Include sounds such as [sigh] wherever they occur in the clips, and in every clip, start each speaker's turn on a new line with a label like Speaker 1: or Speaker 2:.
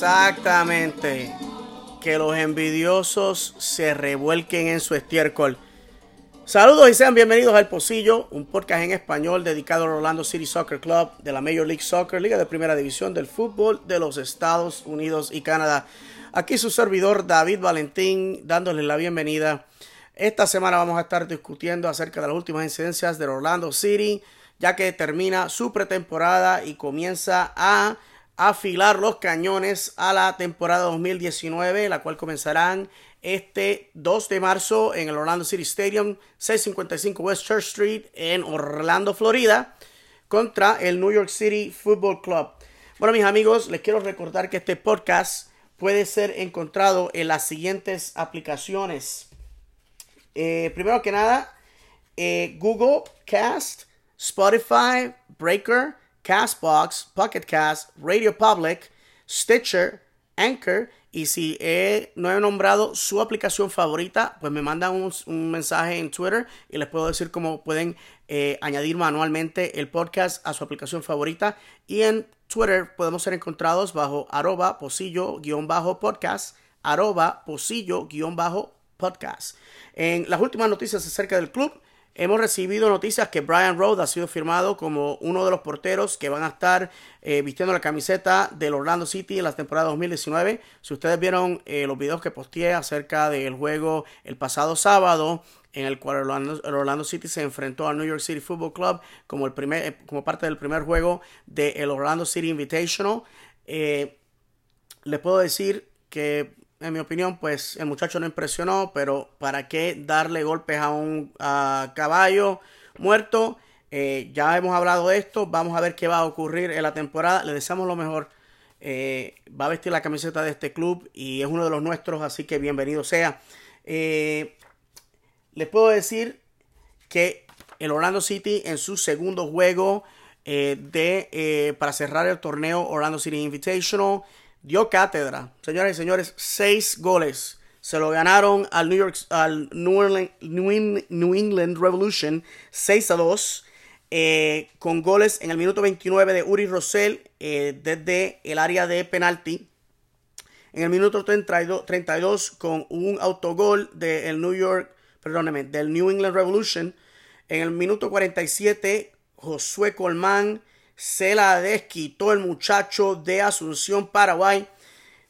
Speaker 1: Exactamente. Que los envidiosos se revuelquen en su estiércol. Saludos y sean bienvenidos al Pocillo, un podcast en español dedicado al Orlando City Soccer Club de la Major League Soccer, Liga de Primera División del Fútbol de los Estados Unidos y Canadá. Aquí su servidor David Valentín dándoles la bienvenida. Esta semana vamos a estar discutiendo acerca de las últimas incidencias del Orlando City, ya que termina su pretemporada y comienza a afilar los cañones a la temporada 2019, la cual comenzarán este 2 de marzo en el Orlando City Stadium, 655 West Church Street en Orlando, Florida, contra el New York City Football Club. Bueno, mis amigos, les quiero recordar que este podcast puede ser encontrado en las siguientes aplicaciones. Eh, primero que nada, eh, Google Cast, Spotify, Breaker, Castbox, Pocket Cast, Radio Public, Stitcher, Anchor. Y si no he nombrado su aplicación favorita, pues me mandan un, mensaje en Twitter y les puedo decir cómo pueden eh, añadir manualmente el podcast a su aplicación favorita. Y en Twitter podemos ser encontrados bajo arroba posillo-podcast, arroba posillo-podcast. En las últimas noticias acerca del club, Hemos recibido noticias que Brian Rhodes ha sido firmado como uno de los porteros que van a estar eh, vistiendo la camiseta del Orlando City en la temporada 2019. Si ustedes vieron eh, los videos que posteé acerca del juego el pasado sábado, en el cual Orlando, el Orlando City se enfrentó al New York City Football Club como, el primer, eh, como parte del primer juego del Orlando City Invitational, les puedo decir que en mi opinión, pues el muchacho no impresionó, pero ¿para qué darle golpes a un caballo muerto? Eh, ya hemos hablado de esto, vamos a ver qué va a ocurrir en la temporada. Le deseamos lo mejor. Eh, va a vestir la camiseta de este club y es uno de los nuestros, así que bienvenido sea. Eh, les puedo decir que el Orlando City en su segundo juego de, para cerrar el torneo Orlando City Invitational dio cátedra. Señoras y señores, seis goles. Se lo ganaron al New York, al New England, Revolution 6 a 2. Eh, con goles en el minuto 29 de Uri Rosell eh, desde el área de penalti. En el minuto 32, 32 con un autogol del New York, perdóneme, del New England Revolution. En el minuto 47, Josué Colmán se la desquitó el muchacho de Asunción, Paraguay.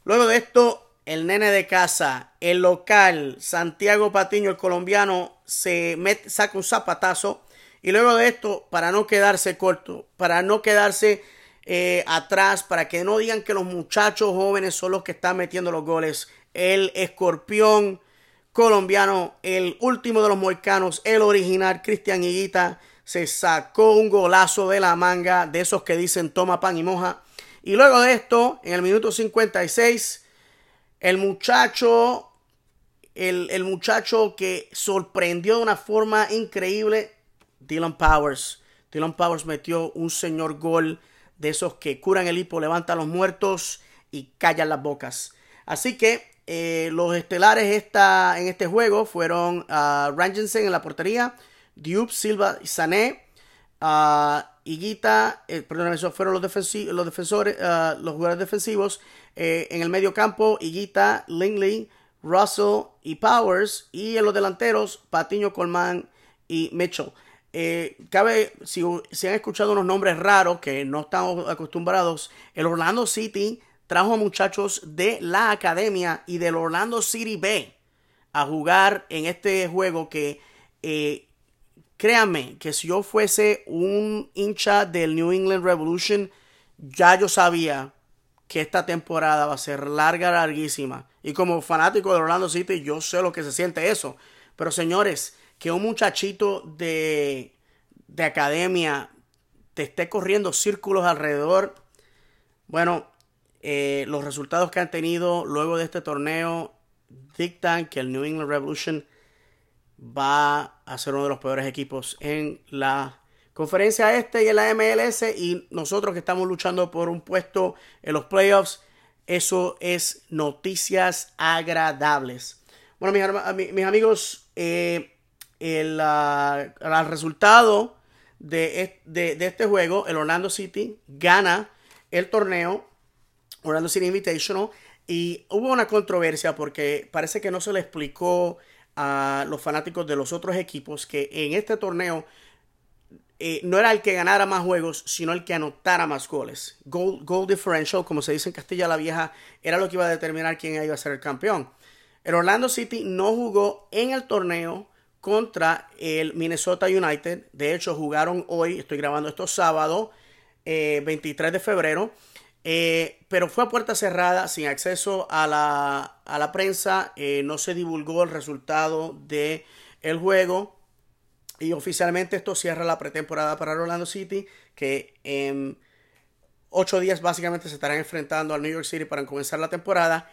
Speaker 1: Luego de esto, el nene de casa, el local, Santiago Patiño, el colombiano, se saca un zapatazo. Y luego de esto, para no quedarse corto, para no quedarse eh, atrás, para que no digan que los muchachos jóvenes son los que están metiendo los goles, el escorpión colombiano, el último de los moicanos, el original, Cristian Higuita, se sacó un golazo de la manga, de esos que dicen toma pan y moja. Y luego de esto, en el minuto 56, el muchacho, el, el muchacho que sorprendió de una forma increíble, Dylan Powers. Dylan Powers metió un señor gol de esos que curan el hipo, levantan los muertos y callan las bocas. Así que eh, los estelares esta, en este juego fueron uh, Rangensen en la portería, Diop, Silva y Sané. Uh, Higuita, eh, perdón, esos fueron los, los defensores, uh, los jugadores defensivos. Eh, en el medio campo, Higuita, Lingley, Russell y Powers. Y en los delanteros, Patiño, Colman y Mitchell. Eh, cabe, si, si, han escuchado unos nombres raros que no estamos acostumbrados, el Orlando City trajo a muchachos de la academia y del Orlando City B a jugar en este juego que eh, Créanme que si yo fuese un hincha del New England Revolution, ya yo sabía que esta temporada va a ser larga, larguísima. Y como fanático de Orlando City, yo sé lo que se siente eso. Pero señores, que un muchachito de, de academia te esté corriendo círculos alrededor, bueno, eh, los resultados que han tenido luego de este torneo dictan que el New England Revolution va a ser uno de los peores equipos en la conferencia este y en la MLS y nosotros que estamos luchando por un puesto en los playoffs, eso es noticias agradables. Bueno, mis, amigos, eh, el, resultado de, de, este juego, el Orlando City gana el torneo Orlando City Invitational. Y hubo una controversia porque parece que no se le explicó a los fanáticos de los otros equipos que en este torneo eh, no era el que ganara más juegos, sino el que anotara más goles. Goal, goal, differential, como se dice en Castilla la Vieja, era lo que iba a determinar quién iba a ser el campeón. El Orlando City no jugó en el torneo contra el Minnesota United. De hecho, jugaron hoy, estoy grabando esto sábado, 23 eh, de febrero. Eh, pero fue a puerta cerrada, sin acceso a la, a la prensa. no se divulgó el resultado del el juego. Y oficialmente esto cierra la pretemporada para Orlando City, que en ocho días básicamente se estarán enfrentando al New York City para comenzar la temporada.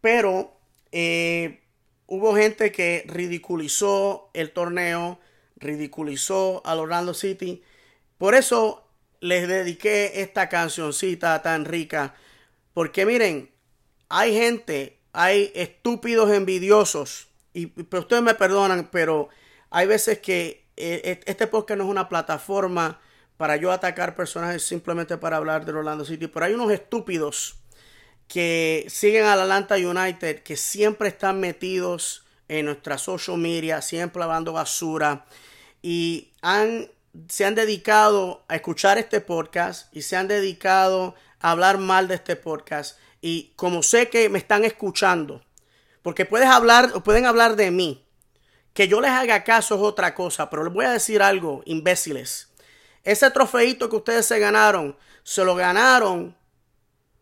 Speaker 1: Pero eh, hubo gente que ridiculizó el torneo, ridiculizó al Orlando City. Por eso les dediqué esta cancioncita tan rica. Porque miren, hay gente, hay estúpidos envidiosos. Y, pero ustedes me perdonan, pero hay veces que eh, este podcast no es una plataforma para yo atacar personajes simplemente para hablar del Orlando City, pero hay unos estúpidos que siguen al Atlanta United, que siempre están metidos en nuestra social media, siempre lavando basura y han, se han dedicado a escuchar este podcast y se han dedicado a hablar mal de este podcast. Y como sé que me están escuchando, porque puedes hablar, pueden hablar de mí, que yo les haga caso es otra cosa, pero les voy a decir algo, imbéciles. Ese trofeito que ustedes se ganaron, se lo ganaron.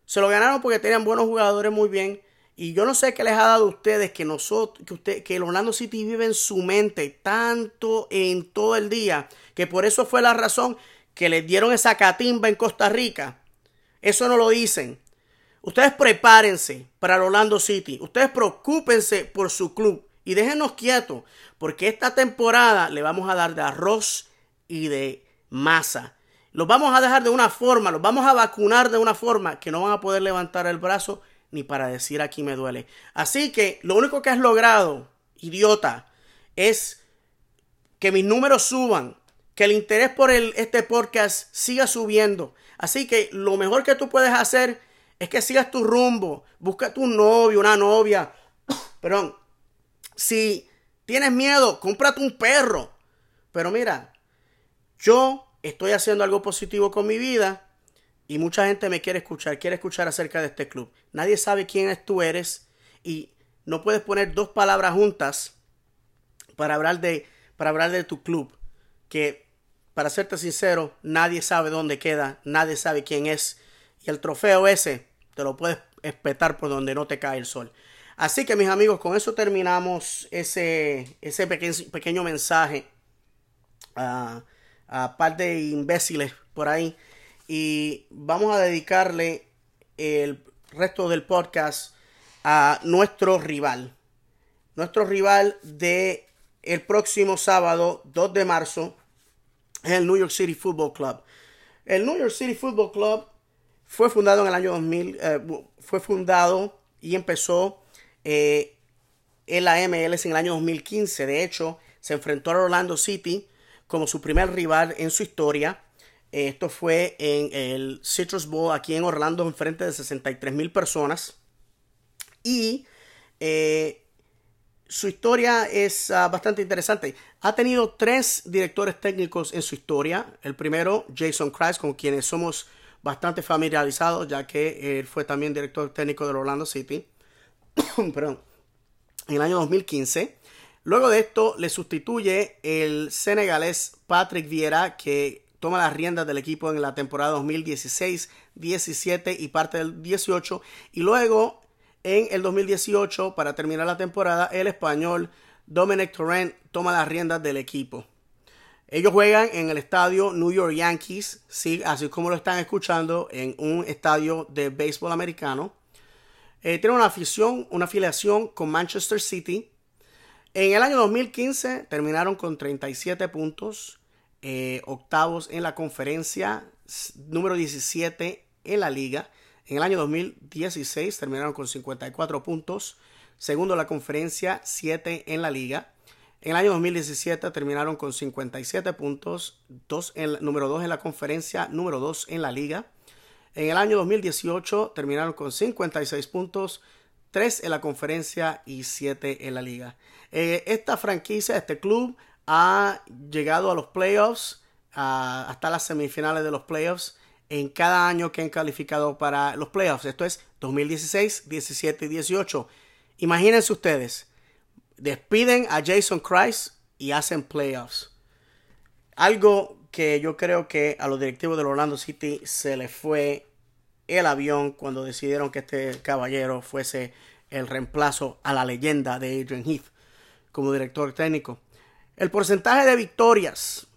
Speaker 1: Se lo ganaron porque tenían buenos jugadores muy bien. Y yo no sé qué les ha dado a ustedes que nosotros, que usted, que el Orlando City vive en su mente tanto en todo el día, que por eso fue la razón que les dieron esa catimba en Costa Rica. Eso no lo dicen. Ustedes prepárense para el Orlando City. Ustedes preocúpense por su club. Y déjenos quietos, porque esta temporada le vamos a dar de arroz y de masa. Los vamos a dejar de una forma, los vamos a vacunar de una forma que no van a poder levantar el brazo ni para decir aquí me duele. Así que lo único que has logrado, idiota, es que mis números suban, que el interés por el, este podcast siga subiendo. Así que lo mejor que tú puedes hacer es que sigas tu rumbo, busca tu novio, una novia, [coughs] perdón, si tienes miedo, cómprate un perro. Pero mira, yo estoy haciendo algo positivo con mi vida y mucha gente me quiere escuchar, quiere escuchar acerca de este club. Nadie sabe quién tú eres y no puedes poner dos palabras juntas para hablar de, para hablar de tu club. Que, para serte sincero, nadie sabe dónde queda, nadie sabe quién es. Y el trofeo ese te lo puedes espetar por donde no te cae el sol. Así que mis amigos, con eso terminamos ese, ese pequeño, mensaje a, a par de imbéciles por ahí. Y vamos a dedicarle el resto del podcast a nuestro rival. Nuestro rival de el próximo sábado, 2 de marzo, es el New York City Football Club. El New York City Football Club fue fundado en el año 2000, eh, fue fundado y empezó eh, en en el año 2015. De hecho, se enfrentó a Orlando City como su primer rival en su historia. Esto fue en el Citrus Bowl aquí en Orlando, en frente de 63 mil personas. Y eh, su historia es ah, bastante interesante. Ha tenido tres directores técnicos en su historia. El primero, Jason Christ, con quienes somos bastante familiarizados, ya que él fue también director técnico del Orlando City. [coughs] perdón, en el año 2015. Luego de esto le sustituye el senegalés Patrick Vieira que toma las riendas del equipo en la temporada 2016, 17 y parte del 18 y luego en el 2018 para terminar la temporada el español Dominic Torrent toma las riendas del equipo. Ellos juegan en el estadio New York Yankees, sí, así como lo están escuchando, en un estadio de béisbol americano. Eh, tiene una afición, una afiliación con Manchester City. En el año 2015 terminaron con 37 puntos, eh, octavos en la conferencia, número 17 en la liga. En el año 2016 terminaron con 54 puntos, segundo en la conferencia, 7 en la liga. En el año 2017 terminaron con 57 puntos, dos en, número 2 en la conferencia, número 2 en la liga. En el año 2018 terminaron con 56 puntos, 3 en la conferencia y 7 en la liga. Eh, esta franquicia, este club, ha llegado a los playoffs, hasta las semifinales de los playoffs en cada año que han calificado para los playoffs. Esto es 2016, 17 y 18. Imagínense ustedes, despiden a Jason Christ y hacen playoffs. Algo que yo creo que a los directivos del Orlando City se les fue el avión cuando decidieron que este caballero fuese el reemplazo a la leyenda de Adrian Heath como director técnico. El porcentaje de victorias.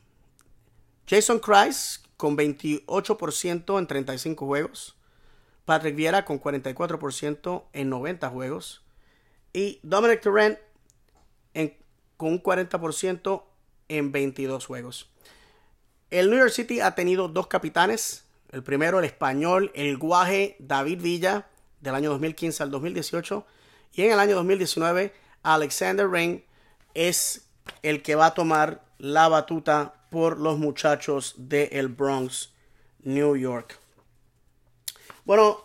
Speaker 1: Jason Christ con 28% en 35 juegos. Patrick Vieira con 44% en 90 juegos. Y Dominic Turrent con un 40% en 22 juegos. El New York City ha tenido dos capitanes. El primero, el español, el guaje David Villa, del año 2015 al 2018. Y en el año 2019, Alexander Rain es el que va a tomar la batuta por los muchachos de el Bronx, New York. Bueno,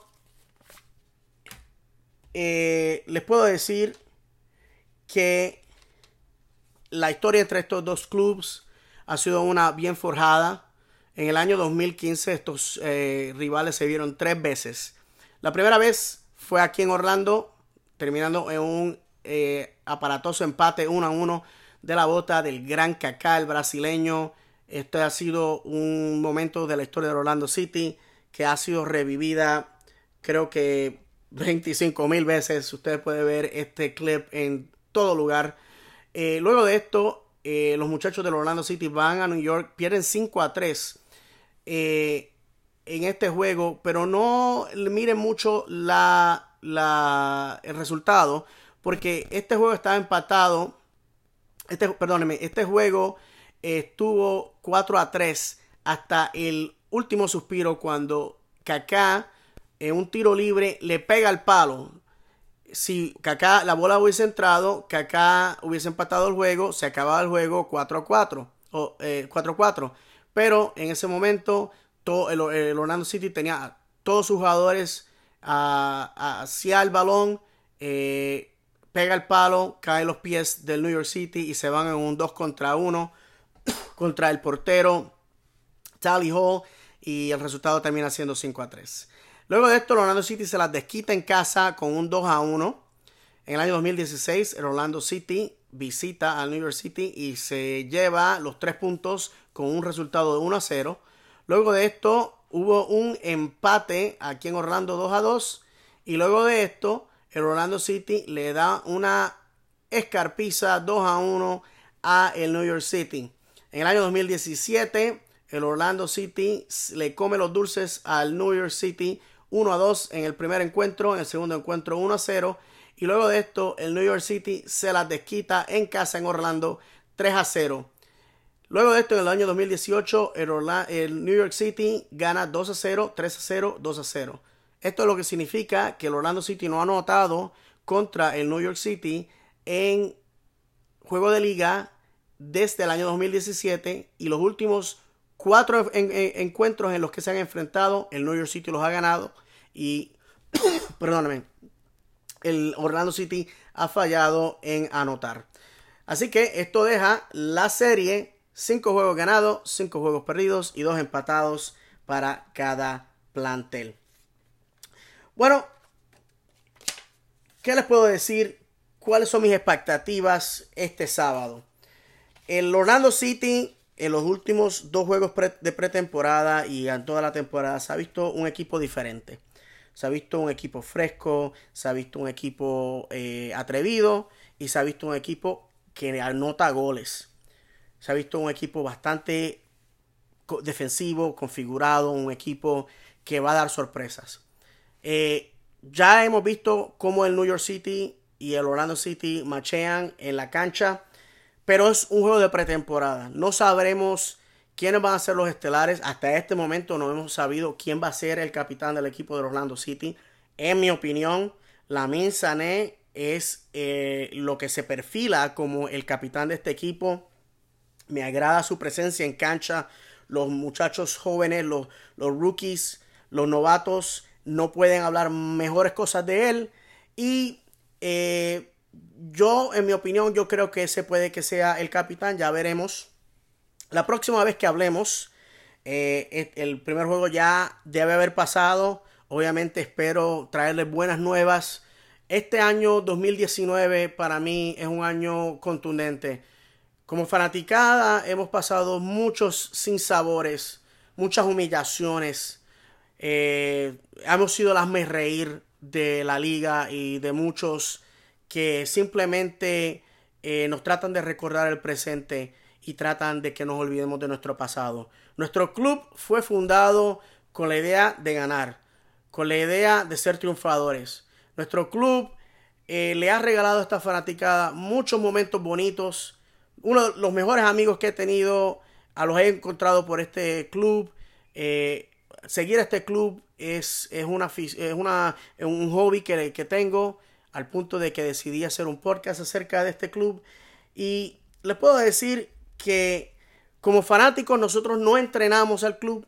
Speaker 1: eh, les puedo decir que la historia entre estos dos clubes ha sido una bien forjada. En el año 2015 estos eh, rivales se vieron tres veces. La primera vez fue aquí en Orlando, terminando en un eh, aparatoso empate 1 a 1 de la bota del gran Kaká, brasileño. Este ha sido un momento de la historia de Orlando City que ha sido revivida, creo que 25 mil veces. Usted puede ver este clip en todo lugar. Eh, luego de esto, eh, los muchachos del Orlando City van a New York, pierden 5 a 3 en este juego, pero no miren mucho la, la, el resultado porque este juego estaba empatado. Este, perdóneme, este juego estuvo 4 a 3 hasta el último suspiro cuando Kaká en un tiro libre le pega al palo. Si Kaká la bola hubiese entrado, Kaká hubiese empatado el juego, se acababa el juego 4 a 4 o 4 a 4. Pero en ese momento todo el, Orlando City tenía todos sus jugadores hacia el balón. Eh, pega el palo, cae los pies del New York City y se van en un 2 contra 1 [clears throat] contra el portero Tally Hall y el resultado termina siendo 5 a 3. Luego de esto, el Orlando City se las desquita en casa con un 2 a 1. En el año 2016, el Orlando City visita al New York City y se lleva los tres puntos con un resultado de 1 a 0. Luego de esto, hubo un empate aquí en Orlando 2 a 2. Y luego de esto, el Orlando City le da una escarpiza 2 a 1 a el New York City. En el año 2017, el Orlando City le come los dulces al New York City 1 a 2 en el primer encuentro, en el segundo encuentro 1 a 0. Y luego de esto, el New York City se las desquita en casa en Orlando 3 a 0. Luego de esto, en el año 2018, el, el New York City gana 2 a 0, 3 a 0, 2 a 0. Esto es lo que significa que el Orlando City no ha anotado contra el New York City en juego de liga desde el año 2017 y los últimos cuatro encuentros en los que se han enfrentado, el New York City los ha ganado y, [coughs] perdóname, el Orlando City ha fallado en anotar. Así que esto deja la serie cinco juegos ganados, cinco juegos perdidos y dos empatados para cada plantel. Bueno, ¿qué les puedo decir? ¿Cuáles son mis expectativas este sábado? El Orlando City en los últimos dos juegos de pretemporada y en toda la temporada se ha visto un equipo diferente. Se ha visto un equipo fresco, se ha visto un equipo eh, atrevido y se ha visto un equipo que anota goles. Se ha visto un equipo bastante defensivo, configurado, un equipo que va a dar sorpresas. Eh, ya hemos visto cómo el New York City y el Orlando City machean en la cancha, pero es un juego de pretemporada. No sabremos quiénes van a ser los estelares. Hasta este momento no hemos sabido quién va a ser el capitán del equipo de Orlando City. En mi opinión, Lamin Sané es eh, lo que se perfila como el capitán de este equipo. Me agrada su presencia en cancha. Los muchachos jóvenes, los, los rookies, Los novatos no pueden hablar mejores cosas de él. Y eh, yo, en mi opinión, yo creo que ese puede que sea el capitán. Ya veremos. La próxima vez que hablemos, eh, el primer juego ya debe haber pasado. Obviamente espero traerles buenas nuevas. Este año 2019 para mí es un año contundente. Como fanaticada hemos pasado muchos sinsabores, muchas humillaciones. Eh, hemos sido las me reír de la liga y de muchos que simplemente eh, nos tratan de recordar el presente y tratan de que nos olvidemos de nuestro pasado. Nuestro club fue fundado con la idea de ganar, con la idea de ser triunfadores. Nuestro club eh, le ha regalado a esta fanaticada muchos momentos bonitos. Uno de los mejores amigos que he tenido, a los he encontrado por este club. Eh, seguir este club es, es, una, es una, un hobby que, que tengo al punto de que decidí hacer un podcast acerca de este club. Y les puedo decir que como fanáticos nosotros no entrenamos al club,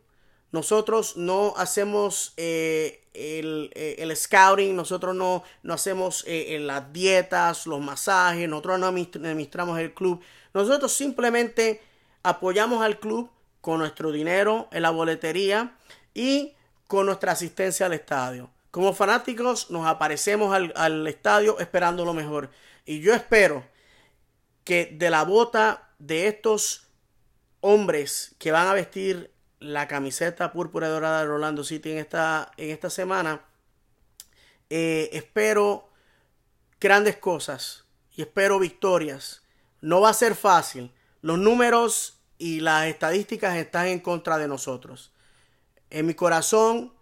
Speaker 1: nosotros no hacemos eh, eh, el, scouting, nosotros no, no hacemos eh, las dietas, los masajes, nosotros no administramos el club, nosotros simplemente apoyamos al club con nuestro dinero en la boletería y con nuestra asistencia al estadio. Como fanáticos nos aparecemos al, al estadio esperando lo mejor. Y yo espero que de la bota de estos hombres que van a vestir la camiseta púrpura y dorada de Rolando City en esta, en esta semana, eh, espero grandes cosas y espero victorias. No va a ser fácil. Los números y las estadísticas están en contra de nosotros. En mi corazón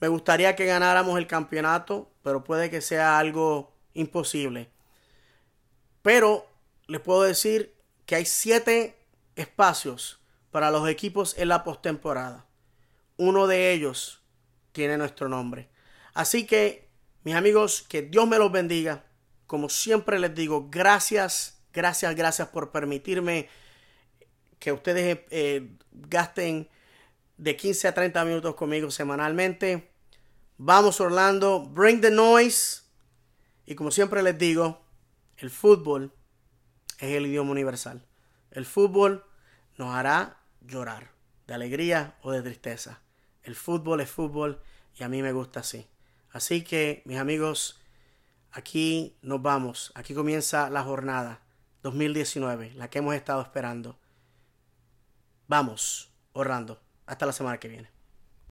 Speaker 1: me gustaría que ganáramos el campeonato, pero puede que sea algo imposible. Pero les puedo decir que hay siete espacios para los equipos en la postemporada. Uno de ellos tiene nuestro nombre. Así que, mis amigos, que Dios me los bendiga. Como siempre les digo, gracias, gracias, gracias por permitirme que ustedes eh, gasten de 15 a 30 minutos conmigo semanalmente. Vamos Orlando, bring the noise. Y como siempre les digo, el fútbol es el idioma universal. El fútbol nos hará llorar, de alegría o de tristeza. El fútbol es fútbol y a mí me gusta así. Así que, mis amigos, aquí nos vamos. Aquí comienza la jornada 2019, la que hemos estado esperando. Vamos, Orlando. Hasta la semana que viene.